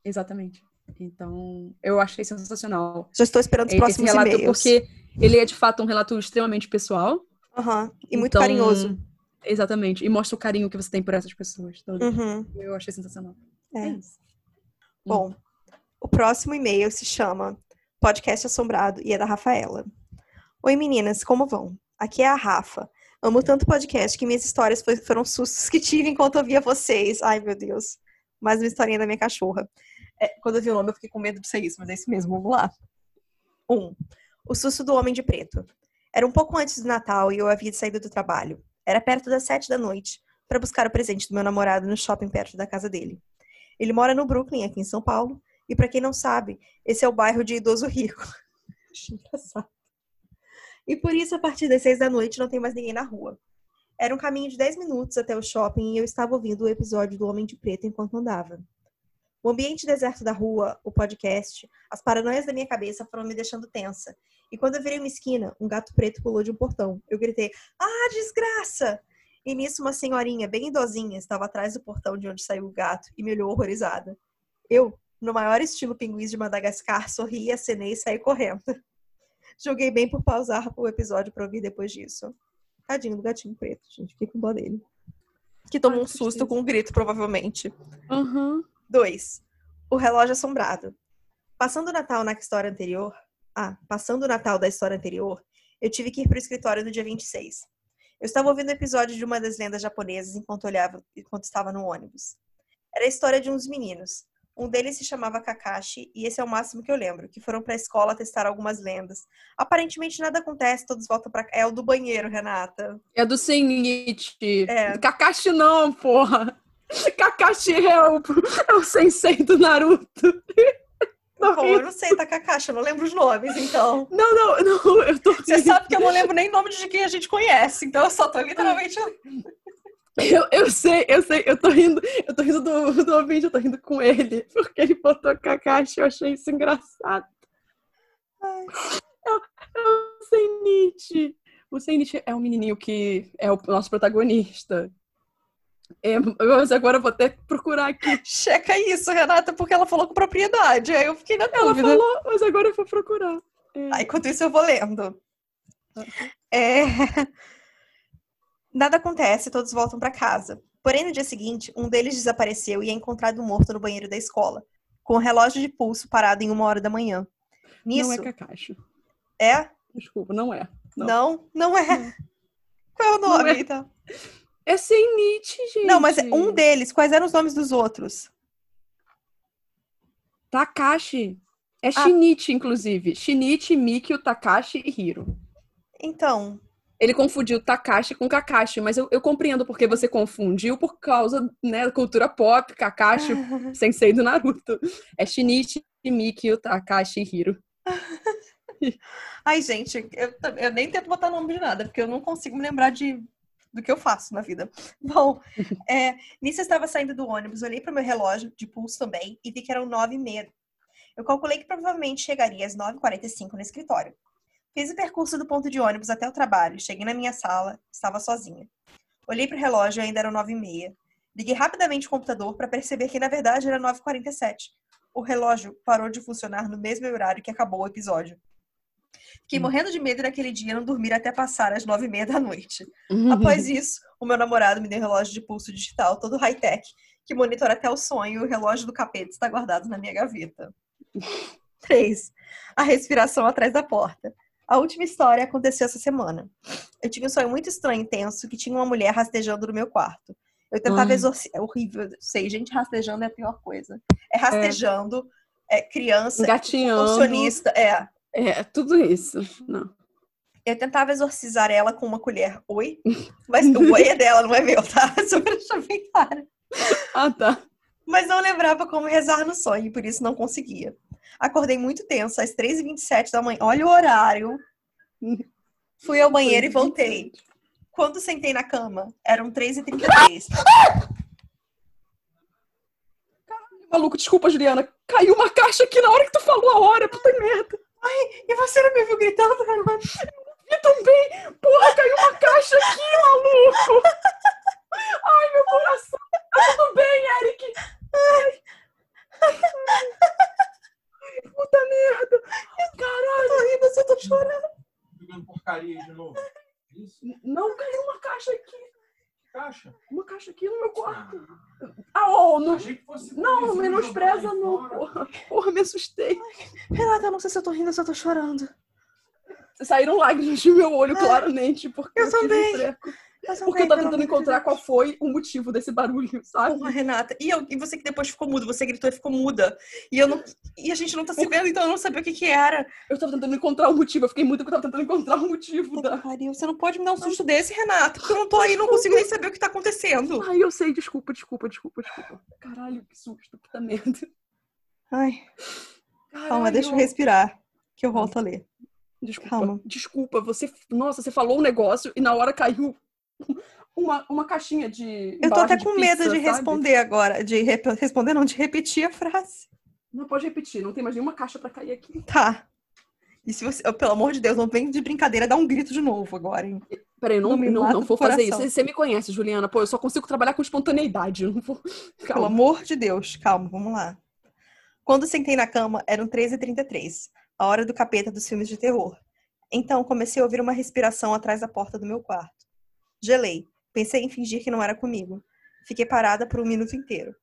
Exatamente. Então, eu achei sensacional Já estou esperando os próximos relato, e-mails. porque ele é de fato um relato extremamente pessoal. Aham, E muito Então, carinhoso. Exatamente. E mostra o carinho que você tem por essas pessoas. todas. Uhum. Eu achei sensacional. É. É isso. Bom, o próximo e-mail se chama Podcast Assombrado e é da Rafaela. Oi meninas, como vão? Aqui é a Rafa. Amo tanto podcast que minhas histórias foram sustos que tive enquanto eu via vocês. Ai, meu Deus. Mais uma historinha da minha cachorra. É, quando eu vi o nome, eu fiquei com medo de ser isso, mas é isso mesmo. Vamos lá. Um. O susto do Homem de Preto. Era um pouco antes do Natal e eu havia saído do trabalho. Era perto das sete da noite para buscar o presente do meu namorado no shopping perto da casa dele. Ele mora no Brooklyn, aqui em São Paulo, e para quem não sabe, esse é o bairro de idoso rico. *laughs* Engraçado. E por isso, a partir das seis da noite, não tem mais ninguém na rua. Era um caminho de dez minutos até o shopping e eu estava ouvindo o episódio do Homem de Preto enquanto andava. O ambiente deserto da rua, o podcast, as paranoias da minha cabeça foram me deixando tensa. E quando eu virei uma esquina, um gato preto pulou de um portão. Eu gritei: Ah, desgraça! E nisso, uma senhorinha bem idosinha estava atrás do portão de onde saiu o gato e me olhou horrorizada. Eu, no maior estilo pinguins de Madagascar, sorri, acenei e saí correndo. *laughs* Joguei bem por pausar o episódio para ouvir depois disso. Tadinho do gatinho preto, gente. Fiquei com dó dele. Que tomou Ai, um que susto com um grito, provavelmente. Aham. 2. O relógio assombrado. Passando o Natal na história anterior. Ah, passando o Natal da história anterior, eu tive que ir para o escritório no dia 26. Eu estava ouvindo o episódio de uma das lendas japonesas enquanto olhava, enquanto estava no ônibus. Era a história de uns meninos. Um deles se chamava Kakashi, e esse é o máximo que eu lembro, que foram para a escola testar algumas lendas. Aparentemente nada acontece, todos voltam para É o do banheiro, Renata. É do Senite. É. Kakashi não, porra. Kakashi é o, é o sensei do Naruto. Tô Bom, eu não sei, tá Kakashi, eu não lembro os nomes, então. Não, não, não, eu tô Você sabe que eu não lembro nem nome de quem a gente conhece, então eu só tô literalmente. Eu, eu sei, eu sei, eu tô rindo, eu tô rindo do, do ouvinte, eu tô rindo com ele, porque ele botou Kakashi, eu achei isso engraçado. Ai. É, o- é o Senite é um menininho que é o nosso protagonista. É, mas agora eu vou até procurar aqui. Checa isso, Renata, porque ela falou com propriedade. Aí eu fiquei na Ela dúvida. falou, mas agora eu vou procurar. É. Ah, enquanto isso, eu vou lendo. É... Nada acontece, todos voltam para casa. Porém, no dia seguinte, um deles desapareceu e é encontrado morto no banheiro da escola, com o relógio de pulso parado em uma hora da manhã. Nisso, Não é Kakashi. é? Desculpa, não é. Não. Não, não é. Qual é o nome? é. então? É Senite, gente. Não, mas é um deles. Quais eram os nomes dos outros? Takashi. É Ah. Shinichi, inclusive. Shinichi, Mikio, Takashi e Hiro. Então, Ele confundiu Takashi com Kakashi, mas eu, eu compreendo porque você confundiu por causa, né, da cultura pop, Kakashi, *laughs* sensei do Naruto. É Shinichi, Mikio, Takashi e Hiro. Ai, gente, eu, eu nem tento botar nome de nada, porque eu não consigo me lembrar de, do que eu faço na vida. *laughs* Bom, *laughs* é, nisso eu estava saindo do ônibus, olhei para o meu relógio, de pulso também, e vi que eram nove e meia. Eu calculei que provavelmente chegaria às 9h45 no escritório. Fiz o percurso do ponto de ônibus até o trabalho, cheguei na minha sala, estava sozinha. Olhei para o relógio e ainda eram nove e meia. Liguei rapidamente o computador para perceber que na verdade era 9h47. O relógio parou de funcionar no mesmo horário que acabou o episódio. Fiquei Hum. morrendo de medo daquele dia não dormir até passar as nove e meia da noite. Uhum. Após isso, o meu namorado me deu um relógio de pulso digital, todo high-tech, que monitora até o sonho e o relógio do capeta está guardado na minha gaveta. *laughs* 3. A respiração atrás da porta. A última história aconteceu essa semana. Eu tive um sonho muito estranho e tenso que tinha uma mulher rastejando no meu quarto. Eu tentava exorcizar. É horrível, sei. Gente rastejando é a pior coisa. É rastejando, é, criança, Engatinhando. funcionista. É. É, tudo isso. Não. Eu tentava exorcizar ela com uma colher. Oi? Mas o oi é dela, não é meu, tá? *laughs* Só pra deixar bem claro. Ah, tá. Mas não lembrava como rezar no sonho, e por isso não conseguia. Acordei muito tenso, às 3h27 da manhã. Olha o horário. *laughs* Fui ao banheiro e voltei. Quando sentei na cama, eram 3h33. Maluco, desculpa, Juliana. Caiu uma caixa aqui na hora que tu falou a hora, puta merda. E você não me viu gritando, Carol? E também, porra, caiu uma caixa aqui, maluco. Ai, meu coração. Tá tudo bem, Eric. Ai. Ai, puta merda. Caralho. Tô rindo, eu tô chorando. Jogando porcaria aí de novo. Isso? Não, caiu uma caixa aqui. Caixa? Uma caixa aqui no meu quarto. Ah, Ah, oh, não. achei que fosse Não, coisa menospreza jogada aí não, fora. porra. Porra, me assustei. Renata, eu eu tô eu chorando. Saíram lágrimas do meu olho, claramente, porque eu eu, também. Mas Porque eu tava tentando encontrar qual foi o motivo desse barulho, sabe? Porra, Renata. E, eu, e você que depois ficou muda, você gritou e ficou muda. E, eu não, e a gente não tá se vendo, então eu não sabia o que que era. Eu tava tentando encontrar o motivo, eu fiquei muito porque eu tava tentando encontrar o motivo da. pariu, Você não pode me dar um susto desse, Renata, porque eu não tô aí, não consigo nem saber o que tá acontecendo. Ai, eu sei, desculpa, desculpa, desculpa, desculpa. Caralho, que susto, puta merda. Ai, calma, deixa eu respirar, que eu volto a ler. Desculpa, Calma. desculpa, você. Nossa, você falou um negócio e na hora caiu *laughs* uma, uma caixinha de. Eu tô até com de medo pizza, de sabe? responder agora, de responder não, de repetir a frase. Não pode repetir, não tem mais nenhuma caixa pra cair aqui. Tá. E se você, oh, pelo amor de Deus, não vem de brincadeira dar um grito de novo agora, hein? Peraí, não, Não não, vou fazer isso. Você me conhece, Juliana. Pô, eu só consigo trabalhar com espontaneidade. Eu não vou. *laughs* Pelo amor de Deus, calma, vamos lá. Quando sentei na cama, eram 13h33, a hora do capeta dos filmes de terror. Então comecei a ouvir uma respiração atrás da porta do meu quarto. Gelei. Pensei em fingir que não era comigo. Fiquei parada por um minuto inteiro.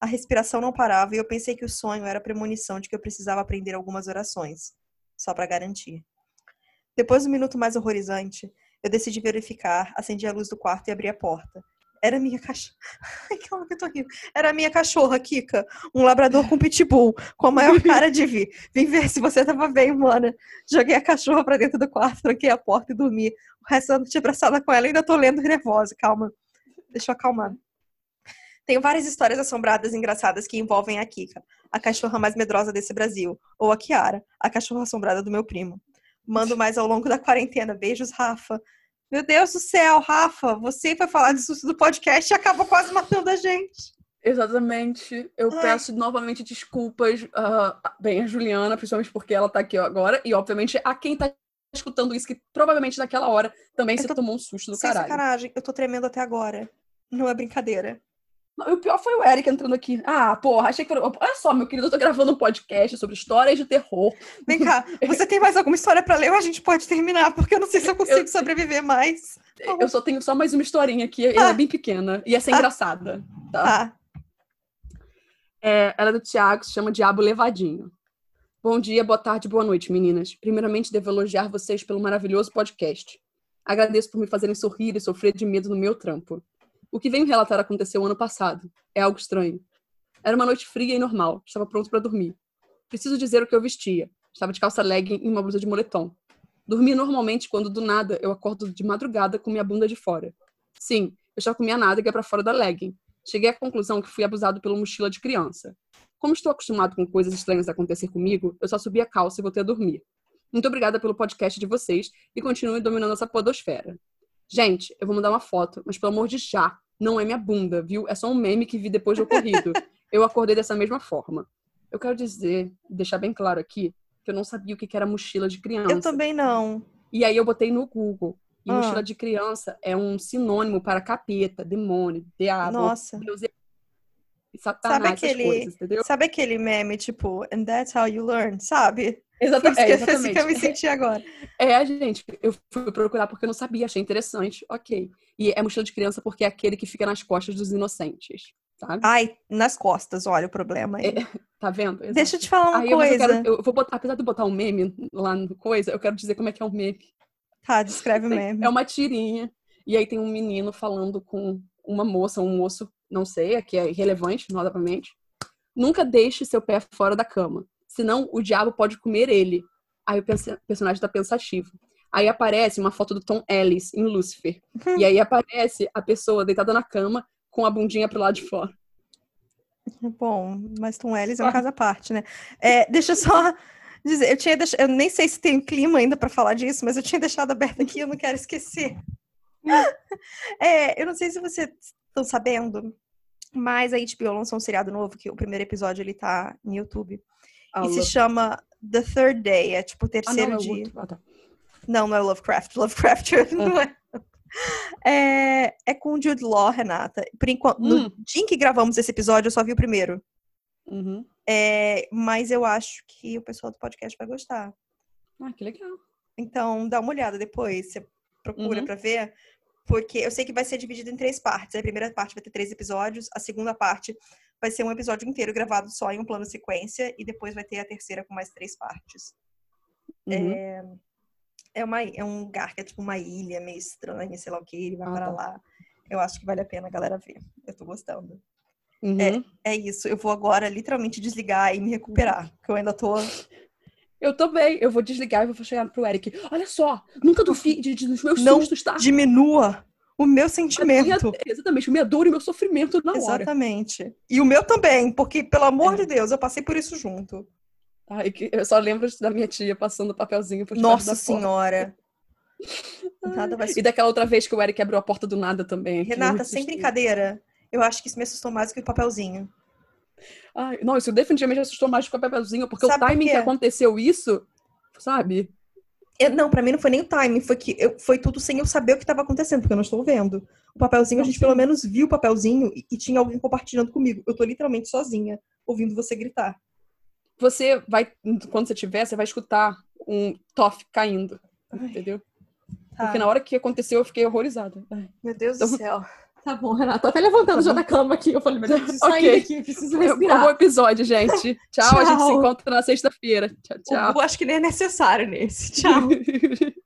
A respiração não parava e eu pensei que o sonho era a premonição de que eu precisava aprender algumas orações. Só para garantir. Depois do minuto mais horrorizante, eu decidi verificar, acendi a luz do quarto e abri a porta. Era minha cachorra. *laughs* Ai, calma que eu tô rindo. Era a minha cachorra, Kika. Um labrador com pitbull, com a maior *laughs* cara de vir. Vim ver se você tava bem, mana. Joguei a cachorra pra dentro do quarto, tranquei a porta e dormi. O resto da noite abraçada com ela, ainda tô lendo nervosa. Calma. Deixa eu acalmar. Tenho várias histórias assombradas e engraçadas que envolvem a Kika, a cachorra mais medrosa desse Brasil, ou a Kiara, a cachorra assombrada do meu primo. Mando mais ao longo da quarentena. Beijos, Rafa. Meu Deus do céu, Rafa, você foi falar de susto do podcast e acaba quase matando a gente. Exatamente. Eu Ai. peço novamente desculpas, ah, bem, a Juliana, principalmente porque ela tá aqui agora, e obviamente a quem tá escutando isso, que provavelmente naquela hora também Eu se tô- tomou um susto do Sem caralho. sacanagem, eu tô tremendo até agora. Não é brincadeira. Não, e o pior foi o Eric entrando aqui. Ah, porra, achei que. Olha só, meu querido, eu tô gravando um podcast sobre histórias de terror. Vem cá, *laughs* você tem mais alguma história pra ler ou a gente pode terminar? Porque eu não sei se eu consigo sobreviver mais. Eu só tenho só mais uma historinha aqui, ela Ah. é bem pequena. E essa é Ah. engraçada. Tá? Tá. É, ela é do Thiago, se chama Diabo Levadinho. Bom dia, boa tarde, boa noite, meninas. Primeiramente, devo elogiar vocês pelo maravilhoso podcast. Agradeço por me fazerem sorrir e sofrer de medo no meu trampo. O que venho relatar aconteceu ano passado. É algo estranho. Era uma noite fria e normal. Estava pronto para dormir. Preciso dizer o que eu vestia. Estava de calça legging e uma blusa de moletom. Dormi normalmente quando, do nada, eu acordo de madrugada com minha bunda de fora. Sim, eu já comia nádega para fora da legging. Cheguei à conclusão que fui abusado pela mochila de criança. Como estou acostumado com coisas estranhas acontecer comigo, eu só subi a calça e voltei a dormir. Muito obrigada pelo podcast de vocês e continue dominando essa podosfera. Gente, eu vou mandar uma foto, mas pelo amor de já, não é minha bunda, viu? É só um meme que vi depois do ocorrido. *laughs* eu acordei dessa mesma forma. Eu quero dizer, deixar bem claro aqui, que eu não sabia o que era mochila de criança. Eu também não. E aí eu botei no Google. E Ah. mochila de criança é um sinônimo para capeta, demônio, diabo, Nossa. Deus e Satanás, Sabe aquele- coisas, entendeu? Sabe aquele meme, tipo, and that's how you learn, sabe? Foi Exata- isso é, que, eu- assim que eu me exatamente. senti agora. *laughs* É, gente, eu fui procurar porque eu não sabia, achei interessante, ok. E é mochila de criança porque é aquele que fica nas costas dos inocentes, sabe? Ai, nas costas, olha o problema aí. *laughs* Tá vendo? Exato. Deixa eu te falar uma Aí mas eu coisa. quero, eu vou botar, apesar de eu botar um meme lá no coisa, eu quero dizer como é que é um meme. Tá, descreve o meme. É uma tirinha. E aí tem um menino falando com uma moça, um moço, não sei, que é irrelevante, novamente. Nunca deixe seu pé fora da cama, senão o diabo pode comer ele. Aí o perso- personagem tá pensativo. Aí aparece uma foto do Tom Ellis em Lucifer. *laughs* e aí aparece a pessoa deitada na cama com a bundinha pro lado de fora. Bom, mas Tom Ellis é um caso à parte, né? É, deixa eu só dizer, eu tinha deixado, eu nem sei se tem clima ainda pra falar disso, mas eu tinha deixado aberto aqui, eu não quero esquecer. *laughs* É, eu não sei se vocês estão sabendo, mas a HBO lançou um seriado novo, que o primeiro episódio ele tá no YouTube, Ah, e se chama The Third Day, é tipo o Ah, terceiro não, é dia. Ah, tá. Não, não é Lovecraft. *laughs* Lovecraft não é. É, é com o Jude Law, Renata. Por enquanto, no Hum. dia em que gravamos esse episódio, eu só vi o primeiro. Uhum. É, mas eu acho que o pessoal do podcast vai gostar. Ah, que legal. Então, dá uma olhada depois. Você procura Uhum. pra ver. Porque eu sei que vai ser dividido em três partes. A primeira parte vai ter três episódios. A segunda parte vai ser um episódio inteiro gravado só em um plano sequência. E depois vai ter a terceira com mais três partes. Uhum. É, uma, é um lugar que é tipo uma ilha meio estranha, sei lá o que. Ele vai Ah, para tá. lá. Eu acho que vale a pena a galera ver. Eu tô gostando. Uhum. É isso. Eu vou agora literalmente desligar e me recuperar. Porque eu ainda tô. Eu também. Eu vou desligar e vou chegar pro Eric. Olha só, nunca *laughs* duvide de- dos meus Não sustos, tá? Diminua o meu A minha- sentimento. exatamente, a minha dor e o meu sofrimento na hora. Exatamente. E o meu também, porque, pelo amor É. de Deus, eu passei por isso junto. Ai, que- eu só lembro da minha tia passando papelzinho por Nossa senhora. *laughs* Nada vai E daquela outra vez que o Eric abriu a porta do nada também. Renata, sem brincadeira, eu acho que isso me assustou mais do que o papelzinho. Ai, não, isso definitivamente assustou mais que o papelzinho, porque Sabe o por timing que quê? aconteceu isso, sabe? Eu- não, pra mim não foi nem o timing, foi que eu- foi tudo sem eu saber o que estava acontecendo, porque eu não estou vendo. O papelzinho, a gente pelo menos viu o papelzinho e, e tinha alguém compartilhando comigo. Eu tô literalmente sozinha, ouvindo você gritar. Você vai, quando você tiver, você vai escutar um toff caindo, Ai. entendeu? Tá. Porque na hora que aconteceu, eu fiquei horrorizada. Ai. Meu Deus Então- do céu. Tá bom, Renata. Tô até levantando já da cama aqui. Eu falei, meu Deus, preciso *laughs* sair ok. daqui, preciso Acabou o episódio, gente. *laughs* Tchau, a gente se Tchau. encontra na sexta-feira. Tchau, tchau. Eu acho que nem é necessário nesse. Tchau. *laughs*